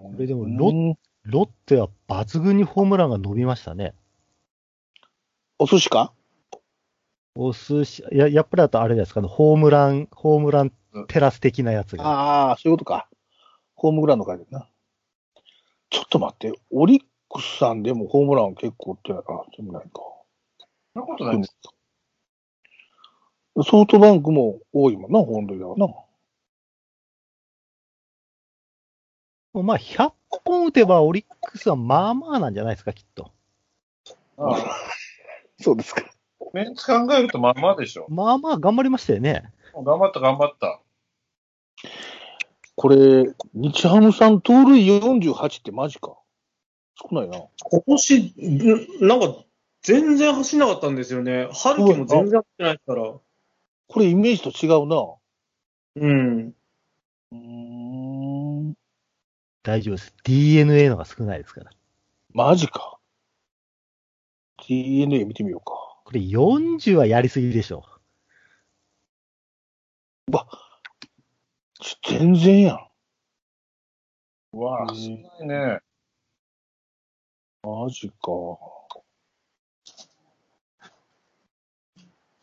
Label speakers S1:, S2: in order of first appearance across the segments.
S1: これでもロ、ロッテは抜群にホームランが伸びましたね。
S2: お寿司か？
S1: お寿司、や、やっぱりあとあれですかね、ホームラン、ホームランテラス的なやつが。
S2: ああ、そういうことか。ホームグラウンド書いてるな。ちょっと待って、オリックスさんでもホームラン結構打ってないかな。でもないか。
S3: そんなことないです。
S2: ソフトバンクも多いもんな、本塁打はな。
S1: まあ、100本打てばオリックスはまあまあなんじゃないですか、きっと。
S3: ああ
S2: そうですか。
S3: メンツ考えるとまあまあでしょ。
S1: まあまあ頑張りましたよね。
S3: 頑張った頑張った。
S2: これ、日ハムさん盗塁48ってマジか。少ないな。
S4: 今年、んなんか、全然走んなかったんですよね。春樹も全然走ってないから。
S2: これイメージと違うな。
S4: うん。
S2: うーん。
S1: 大丈夫です。DNA のが少ないですから。
S2: マジか。DNA 見てみようか。
S1: これ40はやりすぎでしょ。
S2: ちょ全然やん。
S3: うわあ、すごいね。
S2: マジか。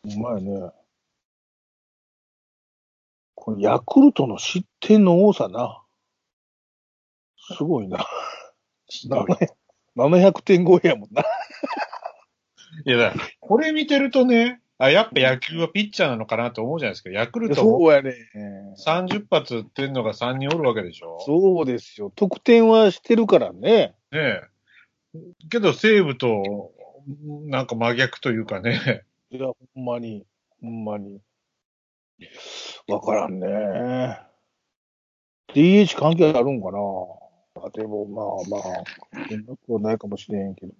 S2: うまいね。これヤクルトの失点の多さな。すごいな。700点超えやもんな。
S3: いやだこれ見てるとね、あ、やっぱ野球はピッチャーなのかなと思うじゃないですか。ヤクルトも
S2: そうやね。
S3: 30発打ってんのが3人おるわけでしょ。
S2: そうですよ。得点はしてるからね。
S3: ねえ。けど西武と、なんか真逆というかね。
S2: いや、ほんまに、ほんまに。わからんね。DH 関係あるんかなあでも、まあまあ、そんなことはないかもしれへんけど。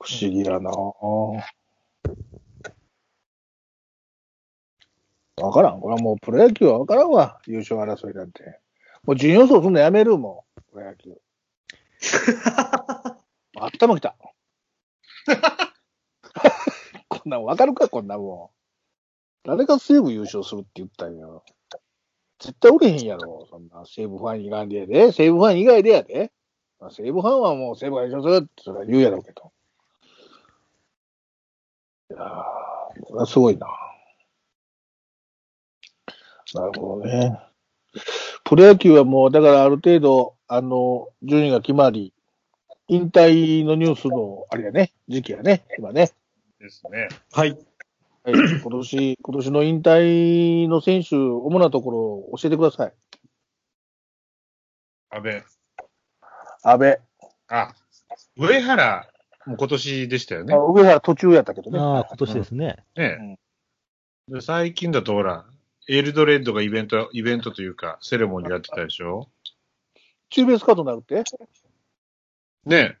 S2: 不思議だなわからん。これはもうプロ野球はわからんわ。優勝争いなんて。もう準予想するのやめるもん。プロ野球。頭きた。こんなんわかるか、こんなもん。誰が西武優勝するって言ったんや。絶対おれへんやろ。そんな西武ファン以外でやで。西武ファン以外でやで。まあ西武ファンはもう西武が優勝するってそれは言うやろうけど。いやー、これはすごいな。なるほどね。プロ野球はもう、だからある程度、あの、順位が決まり、引退のニュースの、あれやね、時期やね、今ね。
S3: ですね。
S4: はい。
S2: はい、今年、今年の引退の選手、主なところを教えてください。
S3: 安倍。
S2: 安倍。
S3: あ、上原、もう今年でしたよね
S2: あ。上原途中やったけどね。
S1: ああ、今年ですね。
S3: ねで最近だとほら、エルドレッドがイベント、イベントというか、セレモニーやってたでしょ
S2: 中ベースカードになるって？
S3: ね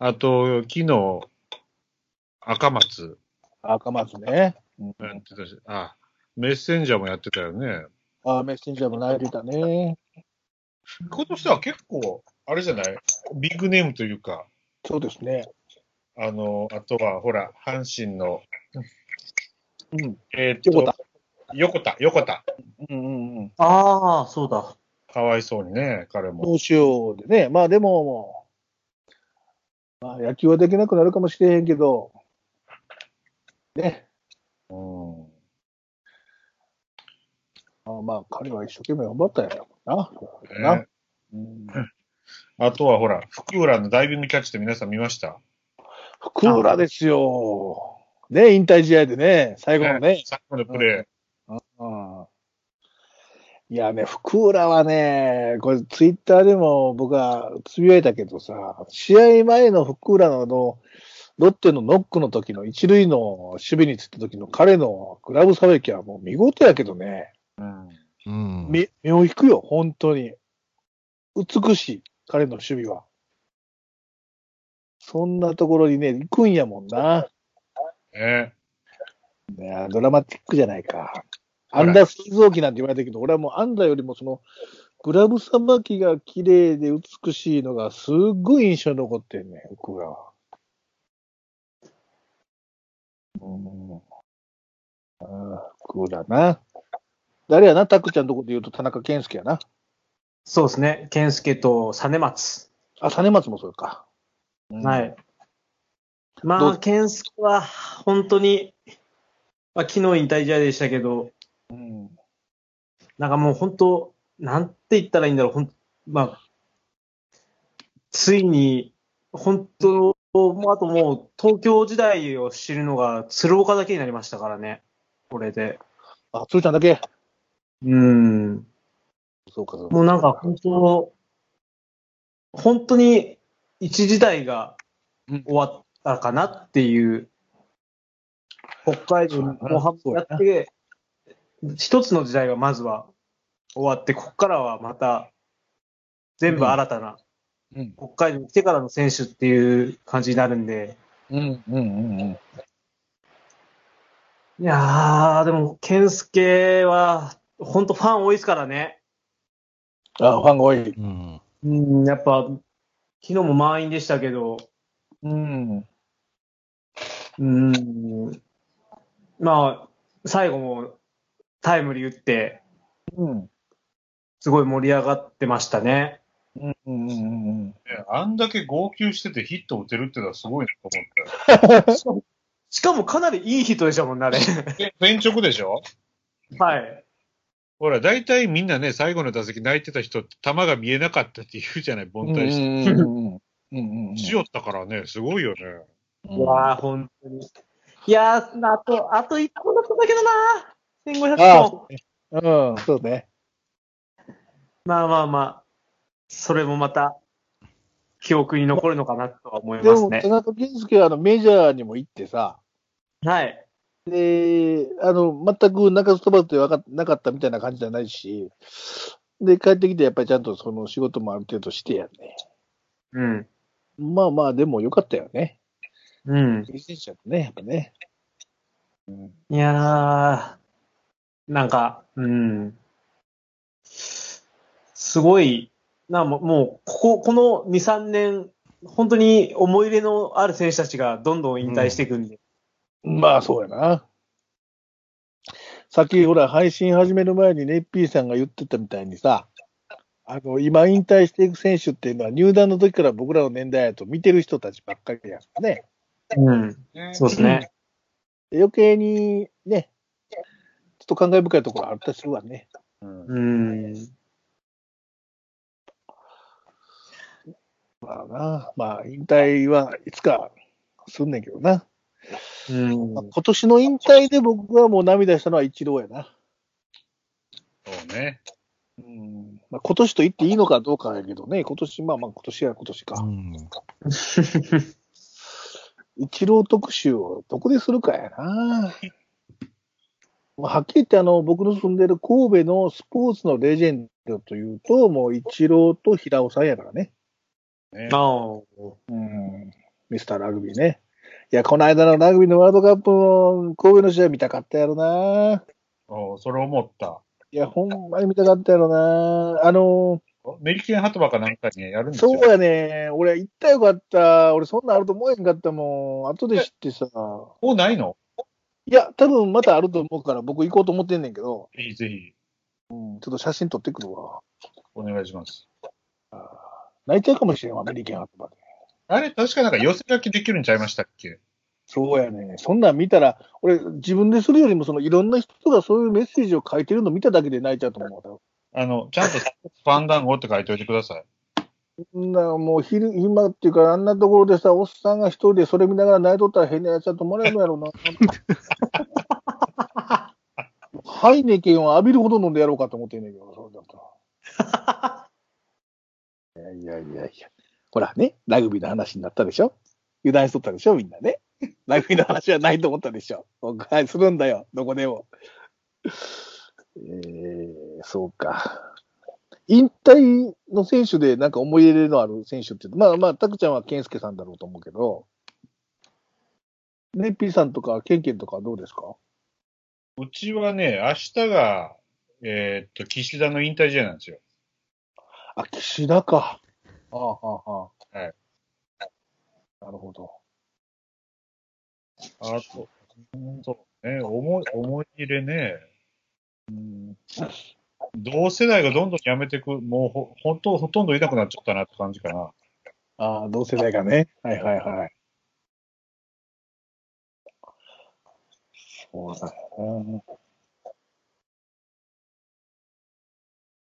S3: あと、昨日、赤松
S2: 赤松ね。
S3: やってたし、あ、メッセンジャーもやってたよね。
S2: あメッセンジャーも泣いてたね。
S3: 今年は結構、あれじゃない？ビッグネームというか、
S2: そうですね。
S3: あの、あとは、ほら、阪神の、
S2: うん。
S3: えーっと、
S2: 横田。
S3: 横田、横田。
S2: うんうんうん。
S4: ああ、そうだ。
S3: かわいそうにね、彼も。
S2: どうしようでね。まあでもまあ野球はできなくなるかもしれへんけど、ね。
S3: うん。
S2: まあまあ彼は一生懸命頑張ったんやろな。な
S3: ね、
S2: うん
S3: あとはほら、福浦のダイビングキャッチって皆さん見ました？
S2: 福浦ですよ。ね、引退試合でね、最後のね。
S3: 最後のプレ
S2: うんいやね、福浦はね、これツイッターでも僕はつぶやいたけどさ、試合前の福浦のロッテのノックの時の一塁の守備についた時の彼のグラブさばきはもう見事やけどね、
S3: ー。うん。
S1: うん。
S2: 目目を引くよ、本当に。美しい、彼の守備は。そんなところにね、行くんやもんな。
S3: ね
S2: ねドラマティックじゃないか。アンダー水臓器なんて言われてるけど、俺はもうアンダーよりもその、グラブさばきが綺麗で美しいのがすっごい印象に残ってんね、僕らは。うん。ああ、福だな。誰やな、タクちゃんのとこで言うと田中健介やな。
S4: そうですね。健介と実松。
S2: あ、実松もそうか。うん
S4: はい。まあ、健介は、本当に、まあ、昨日引退試合でしたけど、
S2: うん。
S4: なんかもう本当、なんて言ったらいいんだろう、ほんまあ、ついに、本当、もうあともう、東京時代を知るのが鶴岡だけになりましたからね。これで。
S2: あ、つーちゃんだけ？
S4: うん。
S2: そうか、そうか。
S4: もうなんか本当、本当に一時代が終わったかなっていう、北海道に後半やって、一つの時代がまずは終わって、ここからはまた全部新たな、
S2: うん。
S4: 北海道に来てからの選手っていう感じになるんで、
S2: うん、うん、うん、うん。
S4: いやー、でも、健介は、本当ファン多いですからね。
S2: あ、ファンが多い。
S1: うん。
S4: うん、やっぱ、昨日も満員でしたけど、
S2: うん。
S4: うん。まあ、最後もタイムリー打って、
S2: うん。
S4: すごい盛り上がってましたね。
S2: うん、うん、うん。
S3: ねあんだけ号泣しててヒット打てるってのはすごいなと思っ
S4: しかもかなりいい人でしたもんね、あれ。
S3: た。え、全直でしょ？
S4: はい。
S3: ほら、大体みんなね、最後の打席泣いてた人って球が見えなかったって言うじゃない、凡
S2: うん、
S3: 退して。
S2: うん、うん。うん、うん。
S3: しよったからね、すごいよね。
S4: いやー、本当に。いやー、あと、あと1個だったんだけどな1500
S2: あ
S4: 本。
S2: うん、そうね。
S4: まあまあまあ、それもまた、記憶に残るのかなとは思い
S2: でも、
S4: ますね
S2: 田。中健介はあのメジャーにも行ってさ、
S4: はい。
S2: で、あの、全く中津飛ばずで分かっなかったみたいな感じじゃないし、で、帰ってきてやっぱりちゃんとその仕事もある程度してやね。
S4: うん。
S2: まあまあ、でもよかったよね。
S4: うん。
S2: いい選手だね、やっぱね。うん。
S4: いやー、なんか、うん。すごい、なもう、もうここ、この2、3年、本当に思い入れのある選手たちがどんどん引退していくんで。
S2: まあ、そうやな。さっき、ほら、配信始める前にネッピーさんが言ってたみたいにさ、あの、今引退していく選手っていうのは入団の時から僕らの年代やと見てる人たちばっかりやんね。
S4: うん。
S3: ね
S4: そうですね。
S2: 余計にね、ちょっと感慨深いところあったりするわね。
S3: うん
S4: うん。
S2: まあな、まあ、引退はいつかすんねんけどな。
S4: うん
S2: まあ、今年の引退で僕はもう涙したのは一郎やな。
S3: そうね。
S2: うんまあ、今年と言っていいのかどうかやけどね、今年、まあまあ今年は今年か。
S1: うん。
S2: 一郎特集をどこでするかやな。まあはっきり言ってあの、僕の住んでる神戸のスポーツのレジェンドというと、もう一郎と平尾さんやからね。
S3: ね
S4: ああ。
S2: うん。ミスターラグビーね。いや、この間のラグビーのワールドカップの神戸の試合見たかったやろな。
S3: おそれ思った。
S2: いや、ほんまに見たかったやろな。あの、
S3: メリケンハトバかなんかにやるんですよ。
S2: そうやね。俺行ったよかった。俺そんなんあると思えへんかったもん。後で知ってさ。
S3: もうないの？
S2: いや、多分またあると思うから僕行こうと思ってんねんけど、
S3: ぜひぜひ、
S2: うん、ちょっと写真撮ってくるわ。
S3: お願いします。
S2: 泣いちゃうかもしれんわ、アメリケンハットバで。
S3: あれ、確かなんか寄せ書きできるんちゃいましたっけ？
S2: そうやね。そんなん見たら、俺自分でするよりもそのいろんな人がそういうメッセージを書いてるの見ただけで泣いちゃうと思う多
S3: あの、ちゃんとファン団子って書いておいてください。
S2: なもう昼、暇っていうか、あんなところでさ、おっさんが一人でそれ見ながら泣いとったら変なやつだと思われるのやろうな。ハイネケンを浴びるほど飲んでやろうかと思ってんねんけど、そうだった。い やいやいやいや。ほらね、ラグビーの話になったでしょ？油断しとったでしょみんなね。ラグビーの話はないと思ったでしょ？僕はするんだよ、どこでも。えー、そうか。引退の選手でなんか思い入れのある選手って、まあまあ、タクちゃんは健介さんだろうと思うけど、ネッピーさんとかケンケンとかどうですか？
S3: うちはね、明日が、えーっと、岸田の引退試合なんですよ。
S2: あ、岸田か。ああ、はあ、はあ。
S3: はい。
S2: なるほど。
S3: あと、うんそうね、思い、思い入れね。
S2: うん
S3: 同世代がどんどん辞めていく、もうほ、ほんと、ほとんどいなくなっちゃったなって感じかな。
S2: ああ、同世代がね。はいはいはい。そうだよな。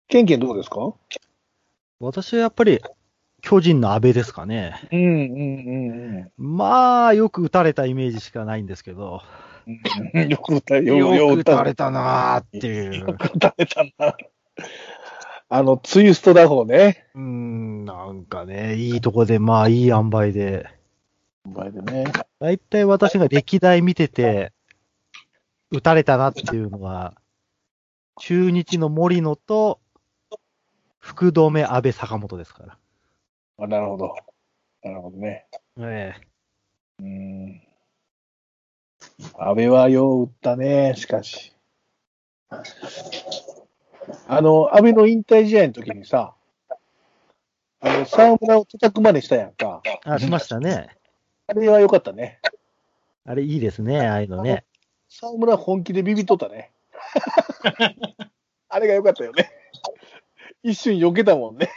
S2: ケンケンどうですか？
S1: 私はやっぱり、巨人の安倍ですかね。
S2: うんうんうん
S1: まあ、よく打たれたイメージしかないんですけど、
S2: うん。よく歌よ
S1: よく打た
S2: れ
S1: れたなーっていう
S2: よ。く打たれたな。あの、ツイスト打法ね。
S1: うーん、なんかね、いいとこで、まあ、いい塩梅で。
S2: 前でね。
S1: だいたい私が歴代見てて、打たれたなっていうのは、中日の森野と、福留、安倍、坂本ですから。
S2: あなるほど。なるほどね。
S1: え
S2: うん。安倍はよう打ったね、しかし。あの、安倍の引退試合の時にさ、あの、沢村を叩くまでしたやんか。
S1: えあ、しましたね。
S2: あれは良かったね。
S1: あれいいですね、ああいうのね。
S2: 沢村本気でビビっとったね。あれが良かったよね。一瞬避けたもんね。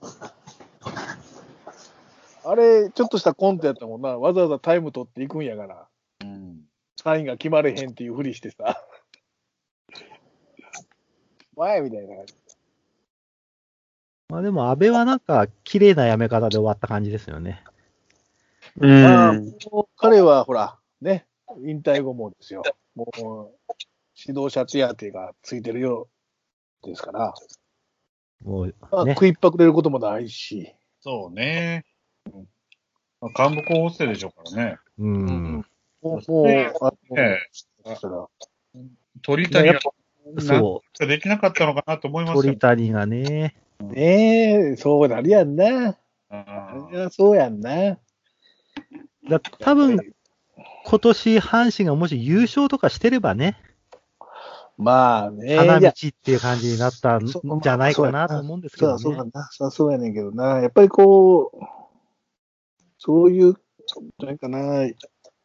S2: あれ、ちょっとしたコントやったもんな。わざわざタイム取っていくんやから。
S3: うん。
S2: サインが決まれへんっていうふりしてさ。前みたいな感じ。
S1: まあでも安倍はなんか、綺麗なやめ方で終わった感じですよね。
S4: う
S2: まあ、
S4: ん。
S2: もう彼はほら、ね、引退後もですよ。もう、指導者手当がついてるようですから、
S1: も
S2: まあ、
S1: う、ね。
S2: 食いっぱくれることもないし、
S3: そうね。まあ、幹部候補生でしょうからね。
S1: うん。
S2: もう、もう、あの、
S3: え
S2: そしたら
S3: 鳥谷が
S1: そ
S3: できなかったのかなと思いま
S1: う。
S3: すよ
S1: 鳥。谷がね。
S2: ねえ、そうなるやんな。
S3: あ
S2: そうやんな。
S1: だ多分、今年阪神がもし優勝とかしてればね、
S2: まあね。
S1: 花道っていう感じになったんじゃないかなと思うんですけど
S2: そうだ、
S1: ね。
S2: そうだな。そうそうやねんけどな。やっぱりこう、そういう、なんかな、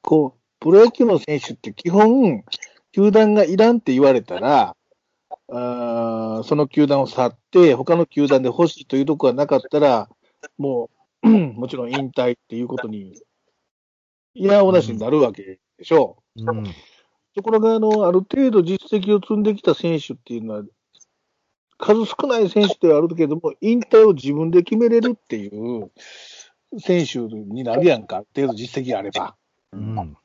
S2: こう、プロ野球の選手って基本、球団がいらんって言われたら、あーその球団を去って、他の球団で欲しいというところがなかったら、もう、もちろん引退っていうことに、いやおなしになるわけでしょう。
S1: うん。
S2: ところが、あの、ある程度実績を積んできた選手っていうのは、数少ない選手ではあるけれども、引退を自分で決めれるっていう選手になるやんか、ある程度実績があれば。
S1: うん。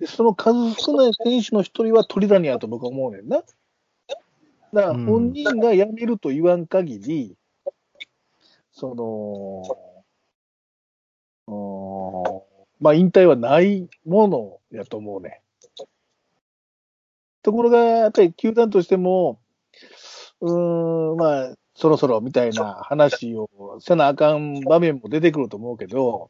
S2: で、その数少ない選手の一人は鳥谷やと僕は思うねんな。だから
S1: うん
S2: 本人が辞めると言わん限り、その、まあ引退はないものやと思うね。ところが、やっぱり球団としても、うーん、まあ、そろそろみたいな話をせなあかん場面も出てくると思うけど、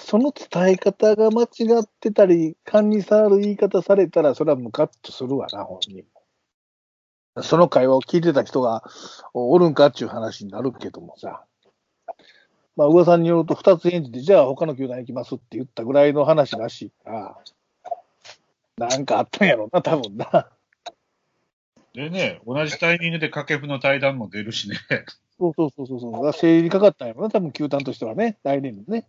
S2: その伝え方が間違ってたり、勘に触る言い方されたら、それはムカッとするわな、本人も。その会話を聞いてた人がおおるんかっていう話になるけどもさ。まあ、噂によると二つ返事で、じゃあ他の球団行きますって言ったぐらいの話らしいから、なんかあったんやろな、多分な。
S3: でね、同じタイミングで掛布の対談も出るしね。
S2: そうそうそうそうそう。整理にかかったんやろな、多分球団としてはね、来年のね。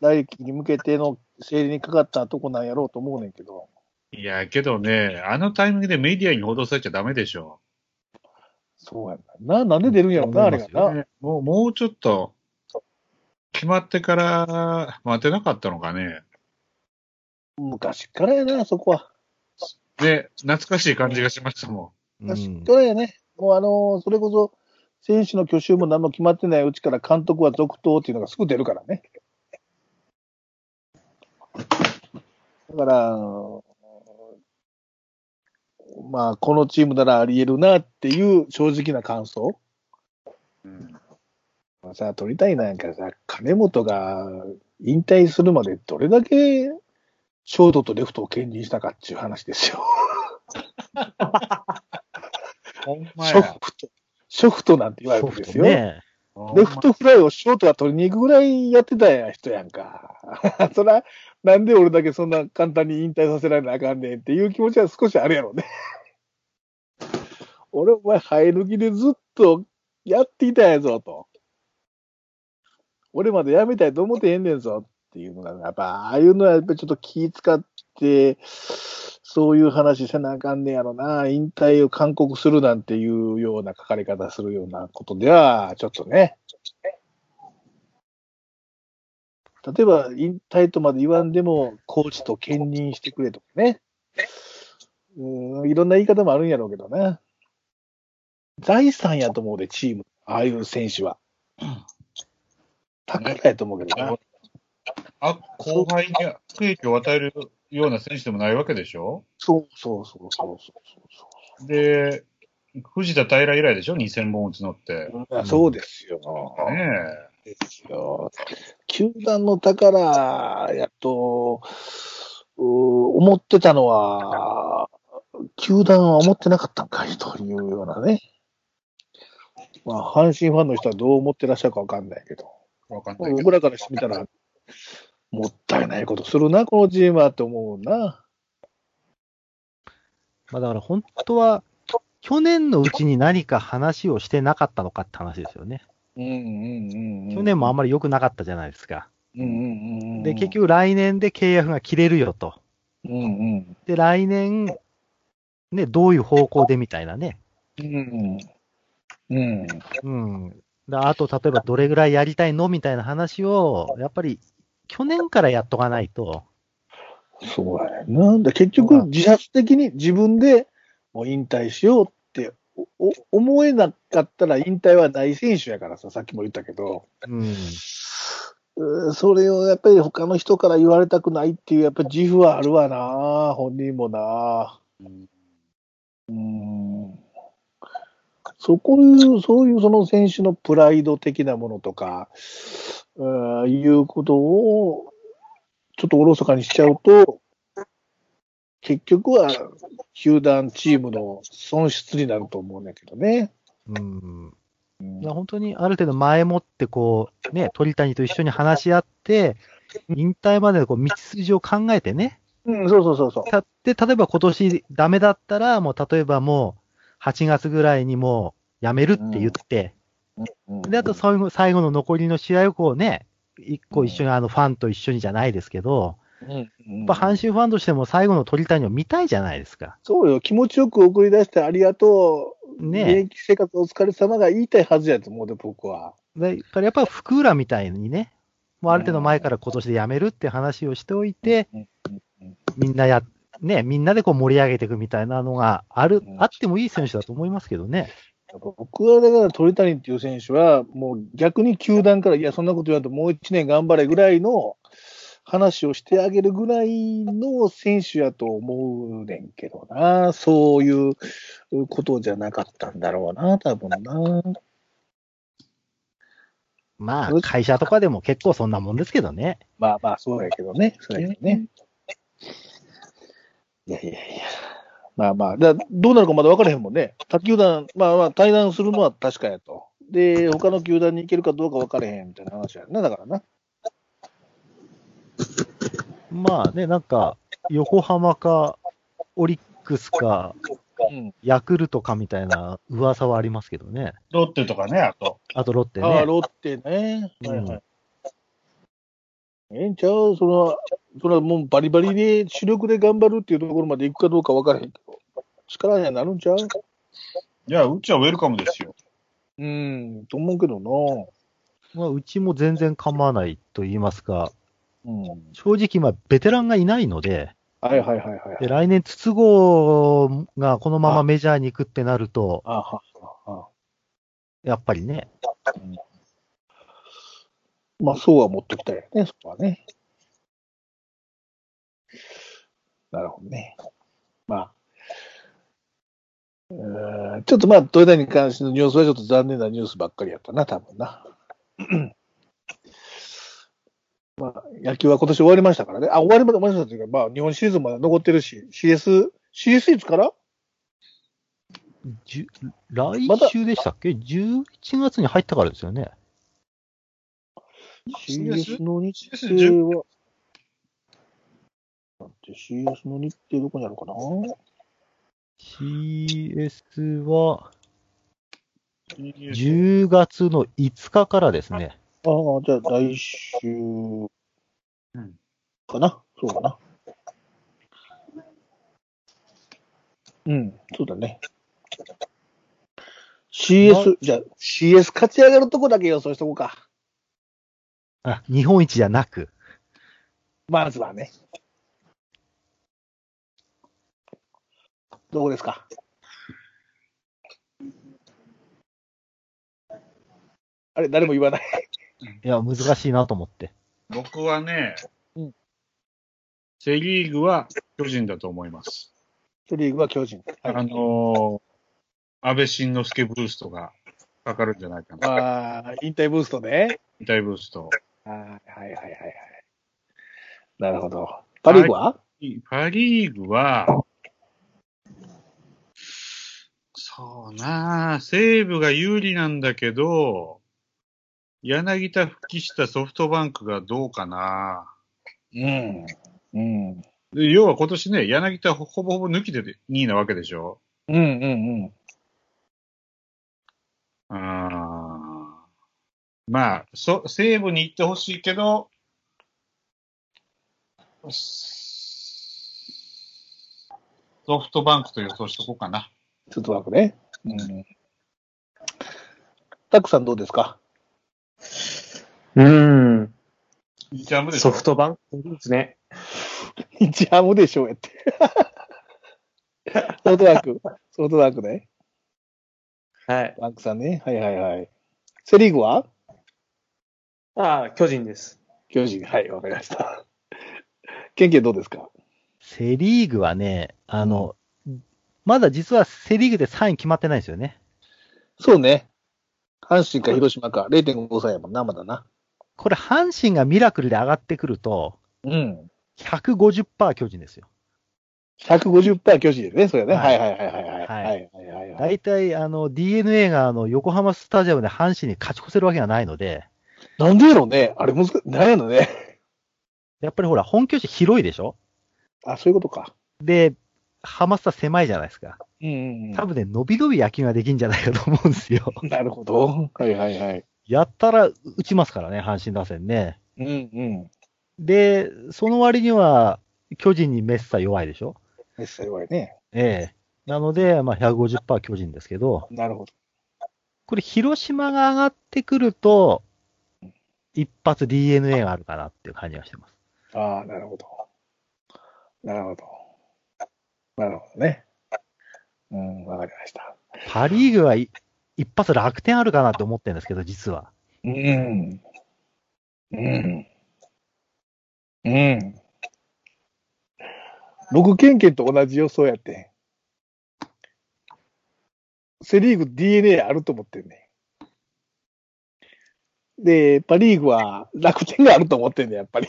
S2: 来季に向けての整理にかかったとこなんやろうと思うねんけど。
S3: いや、けどね、あのタイミングでメディアに報道されちゃダメでしょ。
S2: そうやんな。な、なんで出るんやろな、あれがな。
S3: ねもう、もうちょっと、決まってから待てなかったのかね。
S2: 昔からやな、そこは。
S3: で、懐かしい感じがしましたも
S1: うん
S2: 昔からやね。もうあのーそれこそ、選手の去就も何も決まってないうちから監督は続投っていうのがすぐ出るからね。だから、まあ、このチームならあり得るなっていう正直な感想。
S3: ん。うん
S2: まあさ、取りたいなんかさ、金本が引退するまでどれだけショートとレフトを兼任したかっていう話ですよ。ショ
S3: や。
S2: フト、ショフトなんて言われるんですよ。レフトフライをショートが取りに行くぐらいやってたや人やんか。そら、なんで俺だけそんな簡単に引退させられなあかんねんっていう気持ちは少しあるやろね。俺お前生え抜きでずっとやっていたんやぞと。俺までやめたいと思ってへんねんぞっていうのが、やっぱ、ああいうのはやっぱりちょっと気使って、そういう話せなあかんねやろな。引退を勧告するなんていうような書かれ方するようなことでは、ちょっとね。例えば、引退とまで言わんでも、コーチと兼任してくれとかね。うん、いろんな言い方もあるんやろうけどね。財産やと思うで、チーム。ああいう選手は。宝やと思うけどな。
S3: あ、後輩に悪影響を与えるような選手でもないわけでしょ？
S2: そうそうそうそうそう
S3: で、藤田平以来でしょ ?2000 本打つのって。
S2: そう。ですよ。
S3: ね
S2: ですよ。球団の宝やと、うー思ってたのは、球団は思ってなかったんかい？というようなね。まあ、阪神ファンの人はどう思ってらっしゃるかわかんないけど、
S3: え。わかんない。
S2: 僕らからしてみたら、もったいないことするな、このチームはって思うな。
S1: まあだから本当は、去年のうちに何か話をしてなかったのかって話ですよね。
S2: うんうんうん、
S1: 去年もあんまり良くなかったじゃないですか。
S2: うんうんうんうん、
S1: で、結局来年で契約が切れるよと。
S2: うんうん
S1: で、来年、ね、どういう方向でみたいなね。
S2: うんうん
S1: うん。だあと、例えばどれぐらいやりたいのみたいな話を、やっぱり去年からやっとかないと、
S2: そうやねんな。で結局、自発的に自分でもう引退しようっておお思えなかったら引退はない選手やからさ、さっきも言ったけど、
S1: うん。
S2: それをやっぱり他の人から言われたくないっていう、やっぱり自負はあるわな、本人もな。うん。そこいう、そういうその選手のプライド的なものとか、うんいうことを、ちょっとおろそかにしちゃうと、結局は球団、チームの損失になると思うんだけどね。
S1: うん。本当にある程度前もってこう、ね、鳥谷と一緒に話し合って、引退までのこう道筋を考えてね。
S2: うん、そうそうそうそう。
S1: たで、例えば今年ダメだったら、もう例えばもう8月ぐらいにもう辞めるって言って、
S2: うん
S1: で、あと最後最後の残りの試合をこうね、一個一緒にあのファンと一緒にじゃないですけど、
S2: うん
S1: やっぱ阪神ファンとしても最後の鳥谷を見たいじゃないですか。
S2: そうよ、気持ちよく送り出してありがとう。
S1: ね
S2: 現役生活お疲れ様が言いたいはずやと思うで、僕は。
S1: で、だからやっぱ福浦みたいにね、もうある程度前から今年で辞めるって話をしておいて、みんなや、ね、みんなでこう盛り上げていくみたいなのがある、
S2: うん
S1: あってもいい選手だと思いますけどね。
S2: 僕はだから鳥谷っていう選手は、もう逆に球団から、いや、そんなこと言わんともう一年頑張れぐらいの話をしてあげるぐらいの選手やと思うねんけどな。そういうことじゃなかったんだろうな、多分な。
S1: まあ、会社とかでも結構そんなもんですけどね。
S2: まあまあ、そうやけどね。そうやけどね。いやいやいや。まあまあ、だどうなるかまだ分からへんもんね。他球団、まあまあ、対談するのは確かやと。で、他の球団に行けるかどうか分からへんみたいな話やな、だからな。
S1: まあね、なんか、横浜か、オリックスか、
S2: うん。
S1: ヤクルトかみたいな噂はありますけどね。
S3: ロッテとかね、あと。
S1: あとロッテ
S2: ああ、
S1: ね。
S2: ロッテね。
S1: うん
S2: はいはい。ええんちゃう？その、それはもうバリバリで主力で頑張るっていうところまで行くかどうか分からへんけど、力にはなるんちゃう？
S3: いや、うちはウェルカムですよ。
S2: うん、と思うけどな。
S1: まあ、うちも全然構わないと言いますか、
S2: うん。
S1: 正直今、ベテランがいないので、
S2: はいはいはいはい。
S1: で来年、筒香がこのままメジャーに行くってなると、
S2: あはは
S1: やっぱりね、
S2: まあ、そうは持ってきたよね、そこはね。なるほどね。まあ。うーんちょっとまあ、トヨタに関してのニュースはちょっと残念なニュースばっかりやったな、多分な。まあ、野球は今年終わりましたからね。あ、終わりま終わりましたというか、まあ、日本シリーズも残ってるし、CS、CS いつから？
S1: じゅ来週でしたっけ ?11 月に入ったからですよね。
S2: CS の日程は、だって CS の日程どこにあるかな
S1: ？CS は、10月の5日からですね。
S2: ああ、じゃあ来週かな、そうかな。うん、そうだね。CS、じゃあ CS 勝ち上がるとこだけ予想しとこうか。
S1: あ、日本一じゃなく。
S2: まずはね。どこですか？あれ、誰も言わない。
S1: いや、難しいなと思って。
S3: 僕はね、
S2: うん
S3: セリーグは巨人だと思います。
S2: セリーグは巨人。
S3: あのー、安倍晋之助ブーストがかかるんじゃないかな。
S2: ああ、引退ブーストね。
S3: 引退ブースト。
S2: あーはいはいはいはい。なるほど。パリーグは、
S3: パリーグは、そうなあ西武が有利なんだけど、柳田復帰したソフトバンクがどうかな
S2: うん。うん。
S3: で要は今年ね、柳田ほほぼほぼ抜きで2位なわけでしょ
S2: うんうんうん。
S3: あーまあ、そ、西武に行ってほしいけど、ソフトバンクと予想しとこうかな。
S2: ちょっと枠ね。うん。タックさんどうですか？
S4: うん。
S3: ジャムでしょ？
S4: ソフトバンクですね。
S2: ジャムでしょうやって。ソフトバンク。ソフトバンクね。
S4: はい。
S2: バンクさんね。はいはいはい。セリーグは？
S4: ああ、巨人です。
S2: 巨人。はい、わかりました。ケンケンどうですか？
S1: セリーグはね、あの、まだ実はセリーグで3位決まってないんですよね。
S2: そうね。阪神か広島か0.5歳やもんな、まだな。
S1: これ、阪神がミラクルで上がってくると、
S2: うん。
S1: 150%巨人ですよ。
S2: 150%巨人ですね、それね。は
S1: はい
S2: いはいはい
S1: はい
S2: はい。はいはいはい。
S1: 大体、あの、DNA があの、横浜スタジアムで阪神に勝ち越せるわけがないので、
S2: なんでやろうね。あれ難しい。なんやろね。
S1: やっぱりほら、本拠地広いでしょ？
S2: あ、そういうことか。
S1: で、ハマスタ狭いじゃないですか。
S2: うんうん
S1: 多分ね、伸び伸び野球ができんじゃないかと思うんですよ。
S2: うん。なるほど。はいはいはい。
S1: やったら打ちますからね、阪神打線ね。
S2: うんうん。
S1: で、その割には、巨人にメッサ弱いでしょ
S2: めっちゃ弱いね。
S1: ええ。なので、まあ、150%巨人ですけど、
S2: なるほど。
S1: これ、広島が上がってくると、一発 DNA があるかなっていう感じがしてます。
S2: ああ、なるほど。なるほど。なるほどね。うん、わかりました。
S1: パリーグはい一発楽天あるかなって思ってるんですけど、実は。
S2: うん。うん。うん。僕、ケンケンと同じ予想やってん。セリーグ DNA あると思ってんねん。で、パリーグは楽天があると思ってんねん、やっぱり。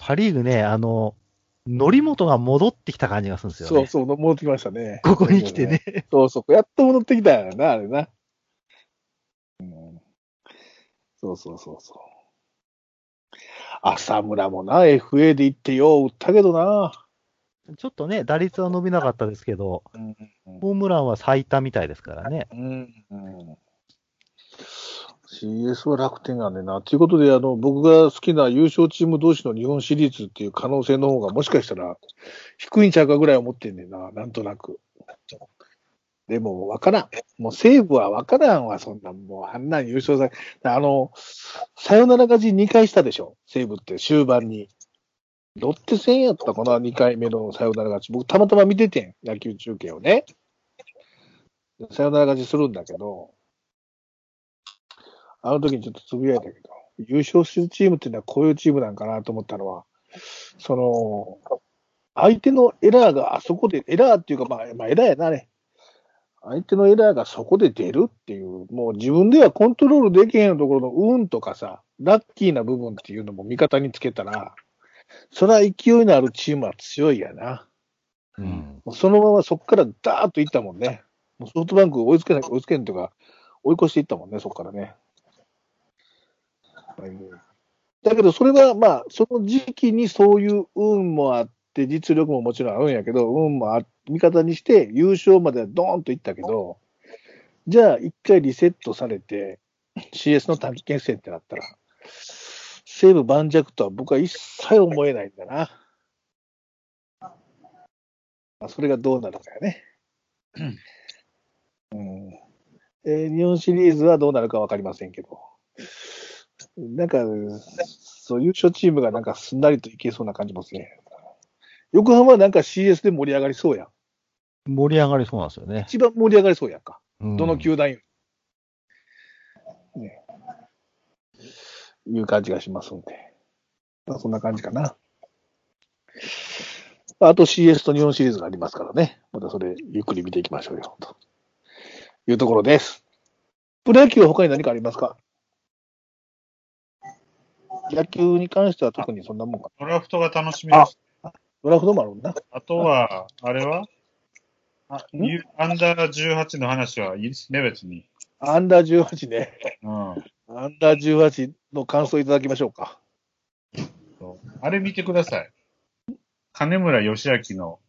S1: パリーグね、あの、則本が戻ってきた感じがするんですよね。
S2: そうそう、戻ってきましたね。
S1: ここに来てね。
S2: そうそう、やっと戻ってきたよな、あれな。うん、そうそうそうそう。浅村もな、FA で行ってよう打ったけどな。
S1: ちょっとね、打率は伸びなかったですけど、
S2: うん
S1: ホームランは最多みたいですからね。
S2: うんうん、CS は楽天がねな。ということで、あの、僕が好きな優勝チーム同士の日本シリーズっていう可能性の方がもしかしたら低いんちゃうかぐらい思ってんねんな、なんとなく。でも、わからん。もう西武はわからんわ、そんな。もうあんなん優勝さ、あの、サヨナラ勝ち2回したでしょ、西武って終盤に。ロッテ戦やったかな、2回目のサヨナラ勝ち。僕たまたま見ててん、野球中継をね。サヨナラ勝ちするんだけど、あの時にちょっとつぶやいたけど、優勝するチームっていうのはこういうチームなんかなと思ったのは、その、相手のエラーがあそこで、エラーっていうか、まあ、まあ、エラーやな、あれ。相手のエラーがそこで出るっていう、もう自分ではコントロールできへんところの運とかさ、ラッキーな部分っていうのも味方につけたら、それは勢いのあるチームは強いやな。
S1: うん。
S2: そのままそこからダーッといったもんね。もうソフトバンク追いつけない、追いつけんとか、追い越していったもんね、そこからね。だけど、それはまあ、その時期にそういう運もあって、実力ももちろんあるんやけど、運もあ味方にして優勝まではドーンといったけど、じゃあ一回リセットされて、CS の短期決戦ってなったら、西武盤石とは僕は一切思えないんだな。まあ、それがどうなるかやね。うんえー日本シリーズはどうなるかわかりませんけど。なんか、そう優勝チームがなんかすんなりといけそうな感じもするね。横浜はなんか CS で盛り上がりそうやん。
S1: 盛り上がりそうなんですよね。
S2: 一番盛り上がりそうやんか。
S1: うん
S2: どの球団より。ね。いう感じがしますんで。まあ、そんな感じかな。あと CS と日本シリーズがありますからね。またそれ、ゆっくり見ていきましょうよ。というところです。プロ野球は他に何かありますか？野球に関しては特にそんなもんか
S3: ドラフトが楽しみです。
S2: ドラフトもあるんだ。
S3: あとは、あれは？アンダー18の話はいいですね、別に。
S2: アンダー18ね。
S3: うん。
S2: アンダー18の感想いただきましょうか。
S3: あれ見てください。金村義明の、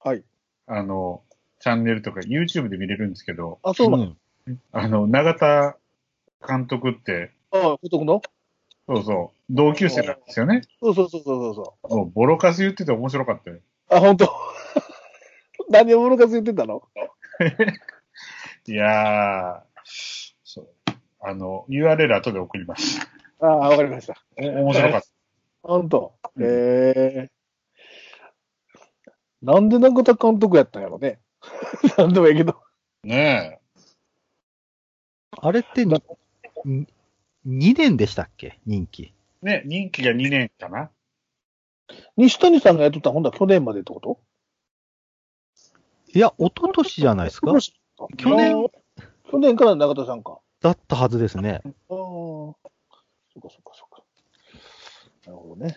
S2: はい。
S3: あの、チャンネルとか YouTube で見れるんですけど、
S2: あ、そうなの、
S1: ん
S3: あの、永田監督って、
S2: ああ、補足の？
S3: そうそう、同級生なんですよね。
S2: そうそうそうそうそう。
S3: もうボロカス言ってて面白かったよ。
S2: あ、本当？何を物かつ言ってたの
S3: いやー、そう。あの、URL 後で送ります。
S2: ああ、わかりました。
S3: お面白かった。
S2: 本当？
S3: うん
S2: ええなんで中田監督やったんやろね。なんでもいいけど。
S3: ね
S1: あれって2年でしたっけ？任期。
S3: え。ね、任期が2年かな。
S2: 西谷さんがやっとったら、ほんとは去年までってこと？
S1: いや、一昨年じゃないですか去年
S2: 去年から中田さんか。
S1: だったはずですね。
S2: ああ、そうかそうかそうか。なるほどね。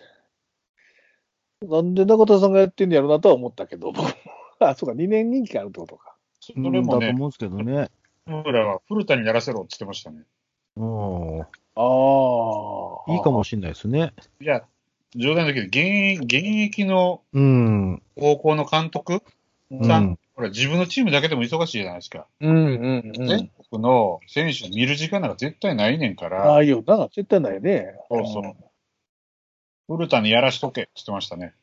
S2: なんで中田さんがやってんのやろなとは思ったけど、あ、そうか、2年任期があるってことか。
S3: そ
S1: うん
S3: れもね、
S1: だと思うんですけどね。
S3: 僕らは古田にやらせろって言ってましたね。
S1: うん。
S2: ああ。
S1: いいかもしれないですね。
S3: いや、冗談だけど、現役現役の
S1: うん。
S3: 高校の監督
S2: う
S3: さん、
S1: うん
S3: ほら、自分のチームだけでも忙しいじゃないですか。
S2: うんうんうん。
S3: 全国の選手見る時間なんか絶対ないねんか
S2: あ
S3: ら、
S2: あいうな、絶対ないね。
S3: そうそう古田にやらしとけって言ってましたね。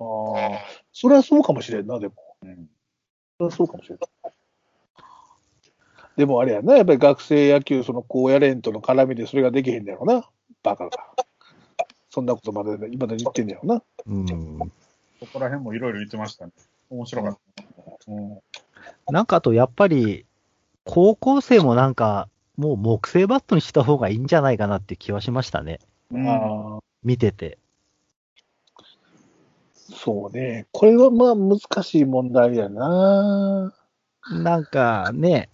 S2: ああ。それはそうかもしれんな、でも。
S3: うん
S2: それはそうかもしれん。でもあれやな、やっぱり学生野球、その高野連との絡みでそれができへんだよな。バカが。そんなことまで、今で言ってんだよな。
S1: うん。
S3: そこら辺もいろいろ言ってましたね。面白かった。うん
S1: なんかあと、やっぱり、高校生もなんか、もう木製バットにした方がいいんじゃないかなって気はしましたね。
S2: ああ。
S1: 見てて。
S2: そうね。これはまあ難しい問題やな。
S1: なんかね、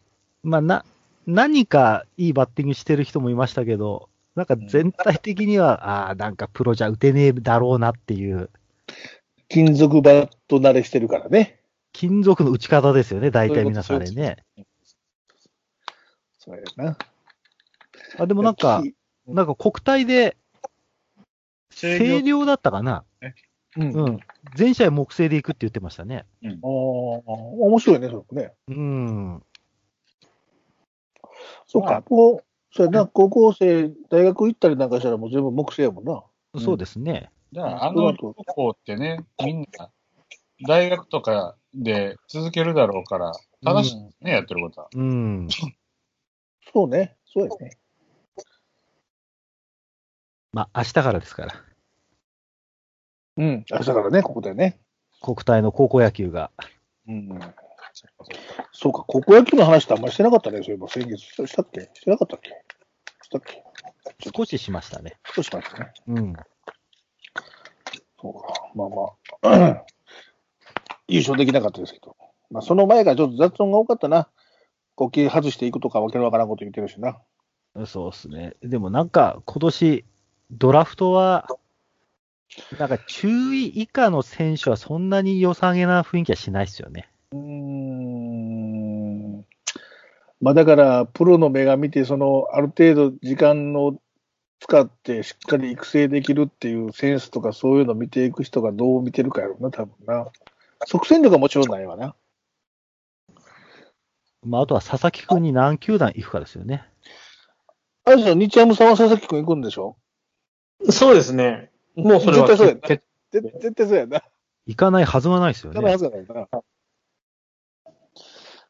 S1: まあな、何かいいバッティングしてる人もいましたけど、なんか全体的には、ああ、なんかプロじゃ打てねえだろうなっていう、
S2: 金属バット慣れしてるからね。
S1: 金属の打ち方ですよね、大体皆さんあれね。
S2: そうやな。
S1: あ、でもなんか、なんか国体で、
S3: 制
S1: 清
S3: 御
S1: 涼だったかな
S2: うん。ああ
S1: うん。全試合木製で行くって言ってましたね。
S2: 面白いね、それもね。
S1: うん。
S2: そうか。もう、そうやな、高校生、大学行ったりなんかしたらもう全部木製やもんな。
S1: そうですね。
S3: じゃあ、あの高校ってね、みんな、大学とかで続けるだろうから、正しいね、やってることは。
S1: うん。
S2: そうね。そうやね。
S1: まあ、明日からですから。
S2: うん。明日からね、ここでね。
S1: 国体の高校野球が。
S2: うん。そうか、高校野球の話ってあんまりしてなかったね、そういえば先月。したっけ？してなかったっけ？したっけ？
S1: 少ししましたね。
S2: 少ししましたね。
S1: うん。
S2: そうか。まあまあ。優勝できなかったですけど。まあ、その前がちょっと雑音が多かったな。国旗外していくとかわけのわからんこと言ってるしな。
S1: そうですね。でもなんか、今年、ドラフトは、なんか注意以下の選手はそんなに良さげな雰囲気はしないですよね。
S2: うーん。まあだから、プロの目が見て、その、ある程度時間を使ってしっかり育成できるっていうセンスとかそういうのを見ていく人がどう見てるかやろうな、多分な。即戦力はもちろんないわな。
S1: まあ、あとは佐々木くんに何球団行くかですよね。
S2: あれでしょ、日ハムさんは佐々木くん行くんでしょ？
S4: そうですね。もうそれは
S2: 絶対そうやな。
S4: 決
S2: 絶絶対そうやな。
S1: 行かないはずがないですよね。
S2: 行かないはずがないな。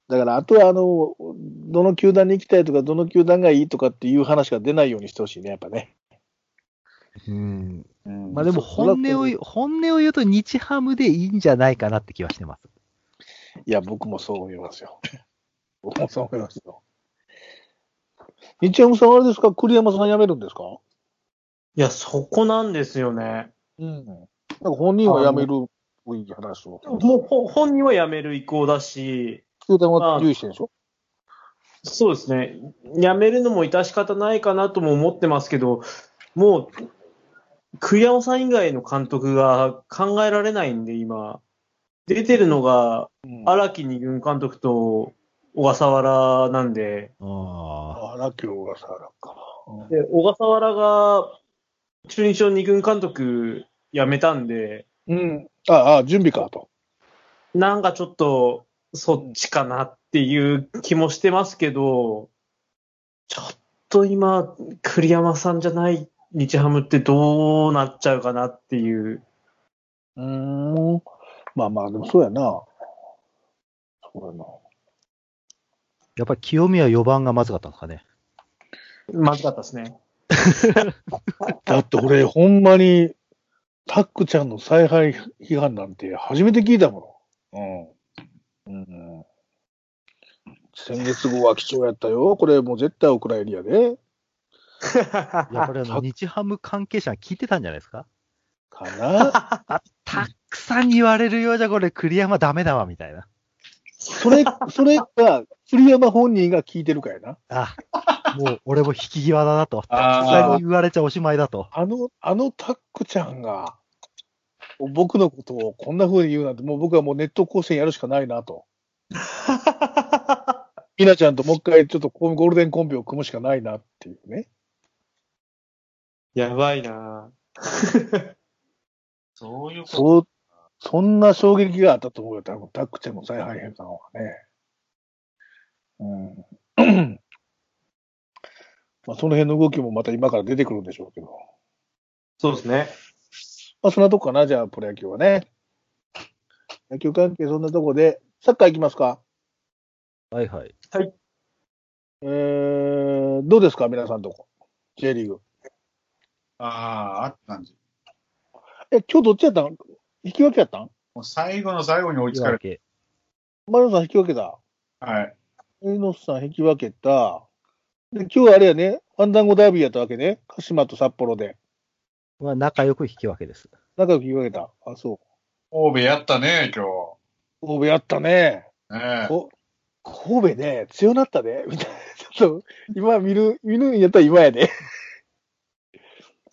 S2: だから、あとは、あの、どの球団に行きたいとか、どの球団がいいとかっていう話が出ないようにしてほしいね、やっぱね。
S1: うん。
S2: うん
S1: まあでも本音を言う、本音を言うと日ハムでいいんじゃないかなって気はしてます。
S2: いや、僕もそう思いますよ。僕もそう思いますよ。日ハムさんはあれですか？栗山さん辞めるんですか？
S4: いや、そこなんですよね。
S2: うん。なんか本人は辞めるっぽい話を。
S4: もうほ本人は辞める意向だし、
S2: 球団は留意してるでしょ？
S4: そうですね。辞めるのも致し方ないかなとも思ってますけど、もう、栗山さん以外の監督が考えられないんで、今。出てるのが、
S2: うん
S4: 荒木二軍監督と小笠原なんで、
S1: ああ。
S2: あ、ラキョウがさ、なんか。うん
S4: で小笠原が中日の二軍監督辞めたんで、
S2: うん。ああ、準備かと。
S4: なんかちょっとそっちかなっていう気もしてますけど、ちょっと今、栗山さんじゃない日ハムってどうなっちゃうかなっていう。
S2: うーん。まあまあ、でもそうやな。そうやな。
S1: やっぱり清宮4番がまずかったんですかね。
S4: まずかったですね。
S2: だって俺、ほんまに、タックちゃんの采配批判なんて初めて聞いたもの。うん。うん。先月号は貴重やったよ。これもう絶対お蔵入りやで。
S1: いや、これあの、日ハム関係者が聞いてたんじゃないですか？
S2: かな？
S1: あ、たくさん言われるようじゃこれ栗山ダメだわ、みたいな。
S2: それ、それが、栗山本人が聞いてるかやな。
S1: あ、もう俺も引き際だなと。
S3: あー
S1: さすがに言われちゃおしまいだと。
S2: あの、あのタックちゃんが、僕のことをこんな風に言うなんて、もう僕はもうネット甲子園やるしかないなと。ひなちゃんともう一回ちょっとゴールデンコンビを組むしかないなっていうね。
S4: やばいな
S3: そういうこと。
S2: そう、そんな衝撃があったと思うよ、多分タックちゃんの采配変換はね。うん。まあ、その辺の動きもまた今から出てくるんでしょうけど。
S4: そうですね。
S2: まあ、そんなとこかな、じゃあ、プロ野球はね。野球関係そんなとこで、サッカー行きますか？
S1: はいはい。
S2: えー、どうですか、皆さんとこ？J リーグ。
S3: ああ、あった感じ。
S2: え、今日どっちやったん？引き分けやったん？
S3: もう最後の最後に追いつかれ
S1: け
S2: マリノさん引き分けた？
S3: た。はい。
S2: エノスさん引き分けた。で、今日はあれやね、ファンダンゴダービーやったわけね。鹿島と札幌で。
S1: は仲良く引き分けです。
S2: 仲良く引き分けた。あ、そう。
S3: 神戸やったね、今
S2: 神戸やったね。
S3: 日。ねえ。
S2: こ神戸ね、強なったね。みたいな。ちょっと、今見る、見るんやったら今やで。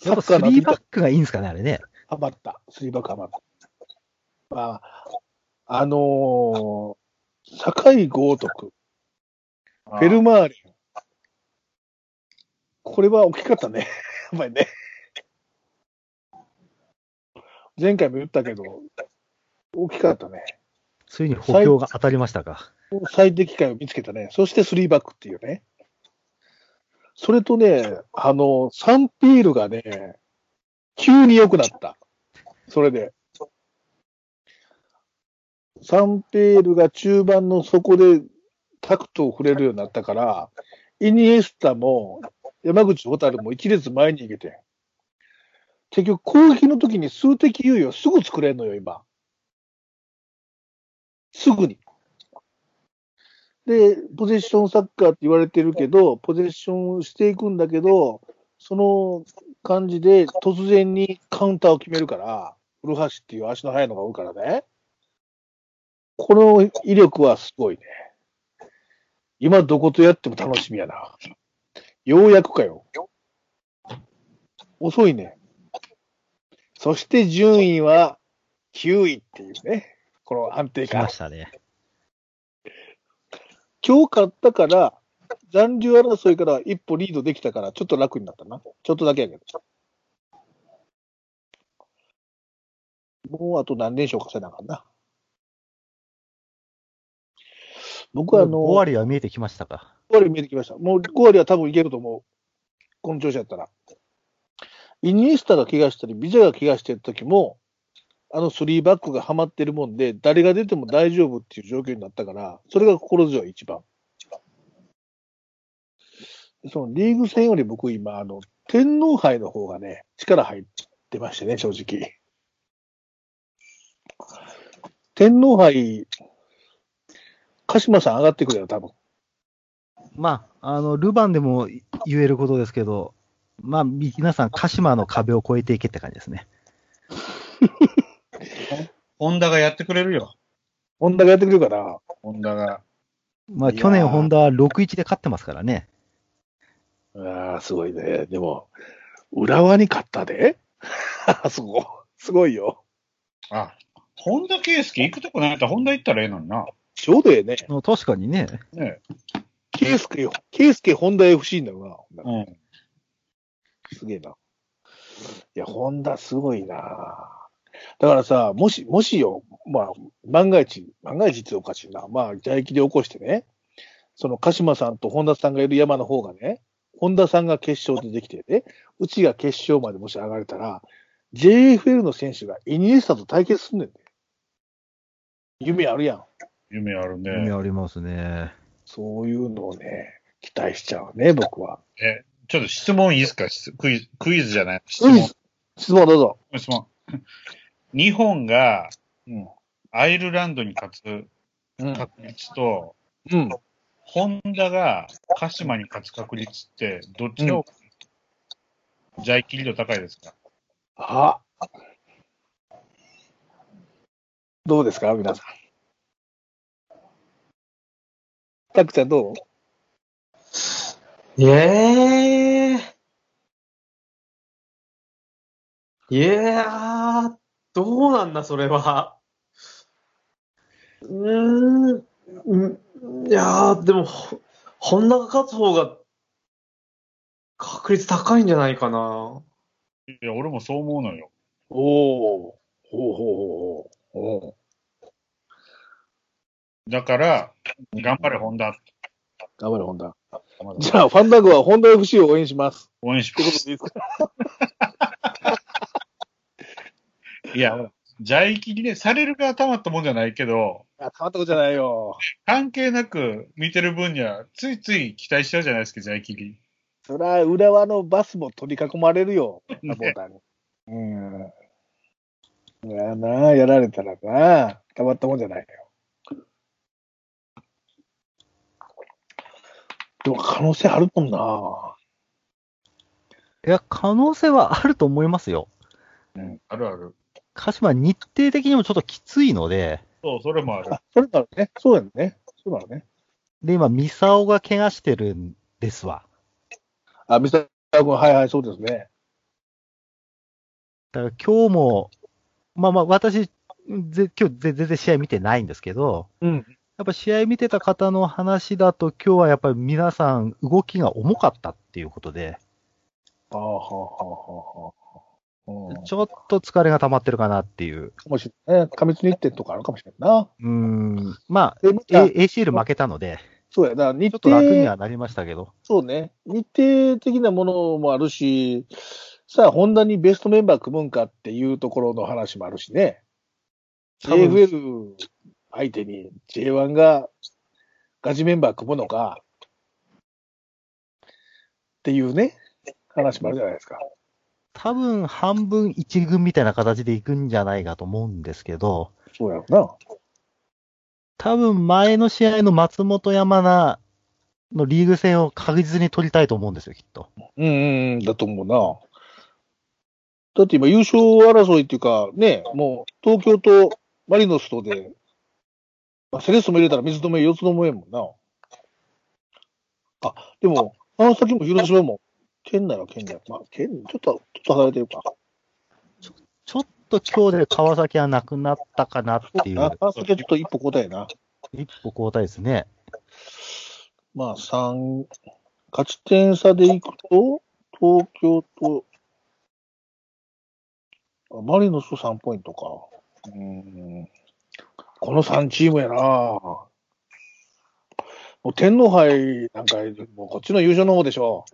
S1: やっぱスリーバックがいいんですかね、あれね。
S2: ハマった。スリーバックハマった。まあ、あのー、堺豪徳、フェルマーレン。これは大きかったね。やっぱりね。前回も言ったけど、大きかったね。
S1: ついに補強が当たりましたか。
S2: 最適解を見つけたね。そしてスリーバックっていうね。それとね、あの、サンピールがね、急に良くなった。それで。サンペールが中盤の底でタクトを触れるようになったから、イニエスタも山口蛍も一列前に行けて。結局攻撃の時に数的優位をすぐ作れるのよ、今。すぐに。で、ポゼッションサッカーって言われてるけど、ポゼッションしていくんだけど、その感じで突然にカウンターを決めるから、古橋っていう足の速いのが多いからね。この威力はすごいね。今どことやっても楽しみやな。ようやくかよ。遅いね。そして順位は9位っていうね。この安定感
S1: 来ま。したね。
S2: 今日勝ったから、残留争いから一歩リードできたから、ちょっと楽になったな。ちょっとだけやけど。もうあと何連勝かせなあかんな。僕はあの、
S1: 5割は見えてきましたか。
S2: 5割見えてきました。もう5割は多分いけると思う。この調子やったら。イニエスタが怪我したり、ビジャが怪我してる時も、あの3バックがハマってるもんで、誰が出ても大丈夫っていう状況になったから、それが心強い一番。そのリーグ戦より僕今、あの、天皇杯の方がね、力入ってましてね、正直。天皇杯、鹿島さん上がってくるよ、多分。
S1: まあ、あの、ルヴァンでも言えることですけど、まあ、皆さん、鹿島の壁を越えていけって感じですね。
S3: ホンダがやってくれるよ。
S2: ホンダがやってくれるから、
S3: ホンダが。
S1: まあ、去年、ホンダは6-1で勝ってますからね。
S2: ああ、すごいね。でも、浦和に勝ったで？すごい。すごいよ。
S3: あ、本田圭佑行くとこないったらホンダ行ったらええのにな。
S2: ちょうどええね。
S1: 確かにね。
S3: ね
S2: ケイスケ、ケイスケ、ホンダ FC だよな。
S3: うん。
S2: すげえな。いや、ホンダすごいな。だからさ、もし、もしよ、まあ、万が一、万が一っておかしいな。まあ、蛇行で起こしてね、その鹿島さんと本田さんがいる山の方がね、本田さんが決勝でできてね、うちが決勝までもし上がれたら、JFL の選手がイニエスタと対決すんねんで。夢あるやん。
S3: 夢ある
S1: 夢
S3: ね。
S1: ありますね。
S2: そういうのをね、期待しちゃうね、僕は。
S3: え、ちょっと質問いいですか？質クイズ、クイズじゃない？質問。
S2: 質問どうぞ。
S3: 質問。日本が
S2: うん。
S3: アイルランドに勝つ
S2: うん。
S3: 確率と、
S2: うん。
S3: ホンダが鹿島に勝つ確率って、どっちの、じゃあ、切り度高いですか？
S2: あどうですか？皆さん。たくちゃんどう？
S4: ええいやー、どうなんだ、それは。うーん、うんいやー、でも、ほホンダが勝つ方が確率高いんじゃないかな。
S3: いや、俺もそう思うのよ。
S2: おおほうほうほうほう。お
S3: だから、頑張れ、ホンダ。
S2: 頑張れ、ホンダ。じゃあ、ファンダグはホンダ FC を応援します。
S3: 応援し
S2: ってことでいいですか
S3: いや、じゃい切りね、されるがたまったもんじゃないけど、
S2: あ、たまったことじゃないよ。
S3: 関係なく見てる分には、ついつい期待しちゃうじゃないですか、じゃい切り。
S2: そりゃ、浦和のバスも取り囲まれるよ。サポーターに。うん。いやな、やられたらな、たまったもんじゃないよ。でも可能性あるもんな。
S1: いや、可能性はあると思いますよ。
S3: うん、あるある。
S1: 鹿島、日程的にもちょっときついので、
S3: そう、それもある。
S2: あ、それなのね。そうやね。そうなのね。
S1: で、今、ミサオが怪我してるんですわ。
S2: あ、ミスター君、はいはい、そうですね。
S1: だから今日も、まあまあ、私、ぜ今日ぜ全然試合見てないんですけど、
S2: うん。
S1: やっぱ試合見てた方の話だと、今日はやっぱり皆さん動きが重かったっていうことで、
S2: ああ、はあ、はあ、はあ、はあ。うん。
S1: ちょっと疲れが溜まってるかなっていう。
S2: かもしれないね。過密日程とかあるかもしれんな。
S1: うーん、まあ、A- ACL 負けたので、
S2: そうやな。日
S1: ちょっと
S2: 程、
S1: 楽にはなりましたけど、
S2: そうね。日程的なものもあるし、さあ、ホンダにベストメンバー組むんかっていうところの話もあるしね。
S1: 多分
S2: JFL 相手に J1 がガチメンバー組むのかっていうね、話もあるじゃないですか。
S1: 多分半分一軍みたいな形で行くんじゃないかと思うんですけど、
S2: そうやろな。
S1: 多分前の試合の松本山名のリーグ戦を確実に取りたいと思うんですよ、きっと。
S2: うんうんうん、だと思うな。だって今優勝争いっていうか、ね、もう東京とマリノスとで、まあ、セレッソも入れたら水止め4つのもえんもんな。あ、でも、川崎も広島も、県内は県内。まあ、県、ちょっと、ちょっと離れてるか。
S1: ちょっと今日で川崎はなくなったかなっていう、
S2: あ川崎はちょっと一歩交代やな。
S1: 一歩交代ですね。
S2: まあ、三、勝ち点差でいくと、東京と、あマリノス3ポイントか。うん。この3チームやなもう天皇杯なんか、もうこっちの優勝の方でしょ。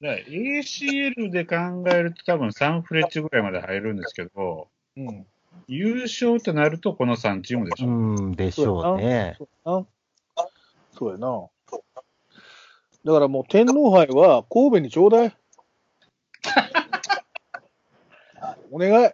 S3: だから ACL で考えると多分サンフレッチェぐらいまで入るんですけど、
S2: うん。
S3: 優勝となるとこの3チームでしょ。
S1: うん、でしょうね。
S2: そうやな。そうやな。だからもう天皇杯は神戸にちょうだい。お願い。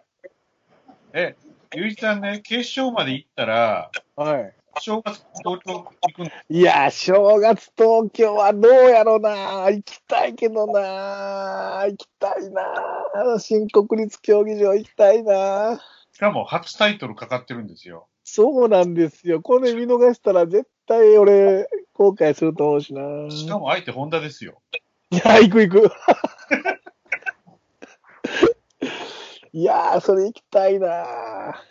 S3: え、ゆういちさんね、決勝まで行ったら、
S2: はい。
S3: 正月東京行くの？
S2: いや、正月東京はどうやろな。行きたいけどな。行きたいな。新国立競技場行きたいな。
S3: しかも初タイトルかかってるんですよ。
S2: そうなんですよ。これ見逃したら絶対俺、後悔すると思うしな。
S3: しかも相手ホンダですよ。
S2: いや、行く行く。いやー、それ行きたいな。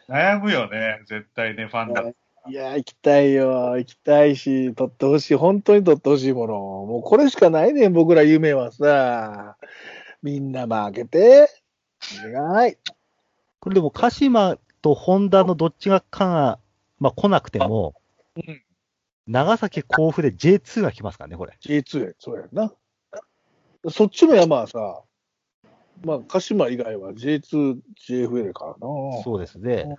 S3: 悩むよね、絶対ね、ファンだと。
S2: いやー、行きたいよ。行きたいし、取ってほしい。本当に取ってほしいもの。もうこれしかないねん、僕ら夢はさ。みんな負けて。お願い。
S1: これでも、鹿島とホンダのどっちがかが、まあ来なくても、
S2: うん
S1: 長崎甲府で J2 が来ますからね、これ。
S2: J2 や、そうやんな。そっちの山はさ、まあ、鹿島以外は J2、JFL からな。
S1: そうですね。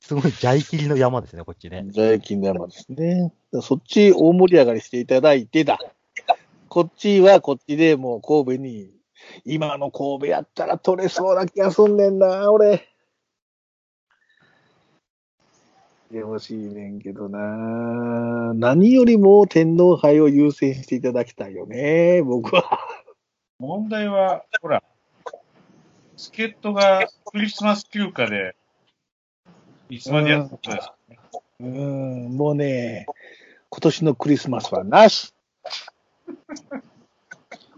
S1: すごいジャイキリの山ですね、こっちね。
S2: 在金の山ですね。そっち大盛り上がりしていただいてだ。こっちはこっちでもう神戸に、今の神戸やったら取れそうな気がすんねんな、俺。でほしいねんけどな。何よりも天皇杯を優先していただきたいよね、僕は。
S3: 問題は、ほら、助っ人がクリスマス休暇で、いつまでやってたんですかね。
S2: うん、もうね、今年のクリスマスはなし。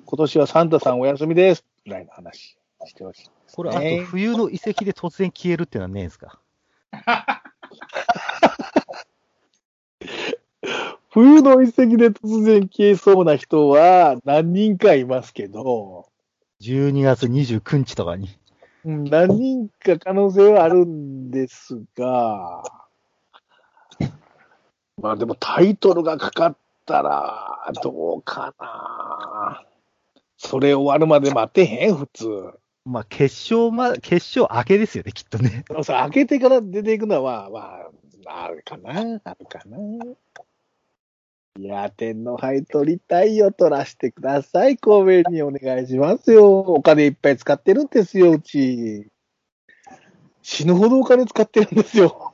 S2: 今年はサンタさんお休みです。ぐらいの話してほしい。
S1: これ、あ
S2: ね
S1: と冬の遺跡で突然消えるっていうのはねえんですか？
S2: 冬の遺跡で突然消えそうな人は何人かいますけど、
S1: ?12 月29日とかに。
S2: うん何人か可能性はあるんですが、まあでもタイトルがかかったらどうかな。それ終わるまで待てへん、普通。
S1: まあ、決勝ま、決勝明けですよね、きっとね。
S2: でもさ、開けてから出ていくのは、まあ、あるかな、あるかな。いや、天皇杯取りたいよ、取らせてください。神戸にお願いしますよ。お金いっぱい使ってるんですよ、うち。死ぬほどお金使ってるんですよ。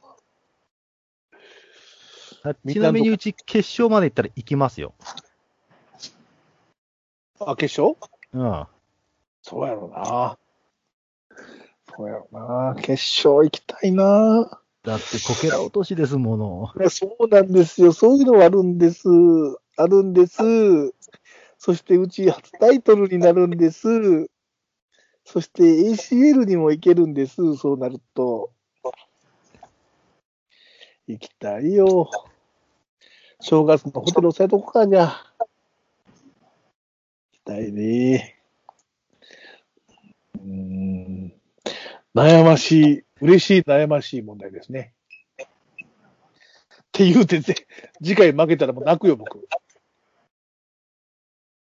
S1: ちなみにうち決勝まで行ったら行きますよ。
S2: あ、決勝？
S1: うん。
S2: そうやろな。そうやろな。決勝行きたいな。
S1: だってこけら落としですもの。
S2: そうなんですよ。そういうのはあるんです。あるんです。そしてうち初タイトルになるんです。そして ACL にも行けるんです。そうなると。行きたいよ。正月のホテル押さえとこか、じゃ。行きたいね。うん。悩ましい、嬉しい悩ましい問題ですね。って言うてて、次回負けたらもう泣くよ、僕。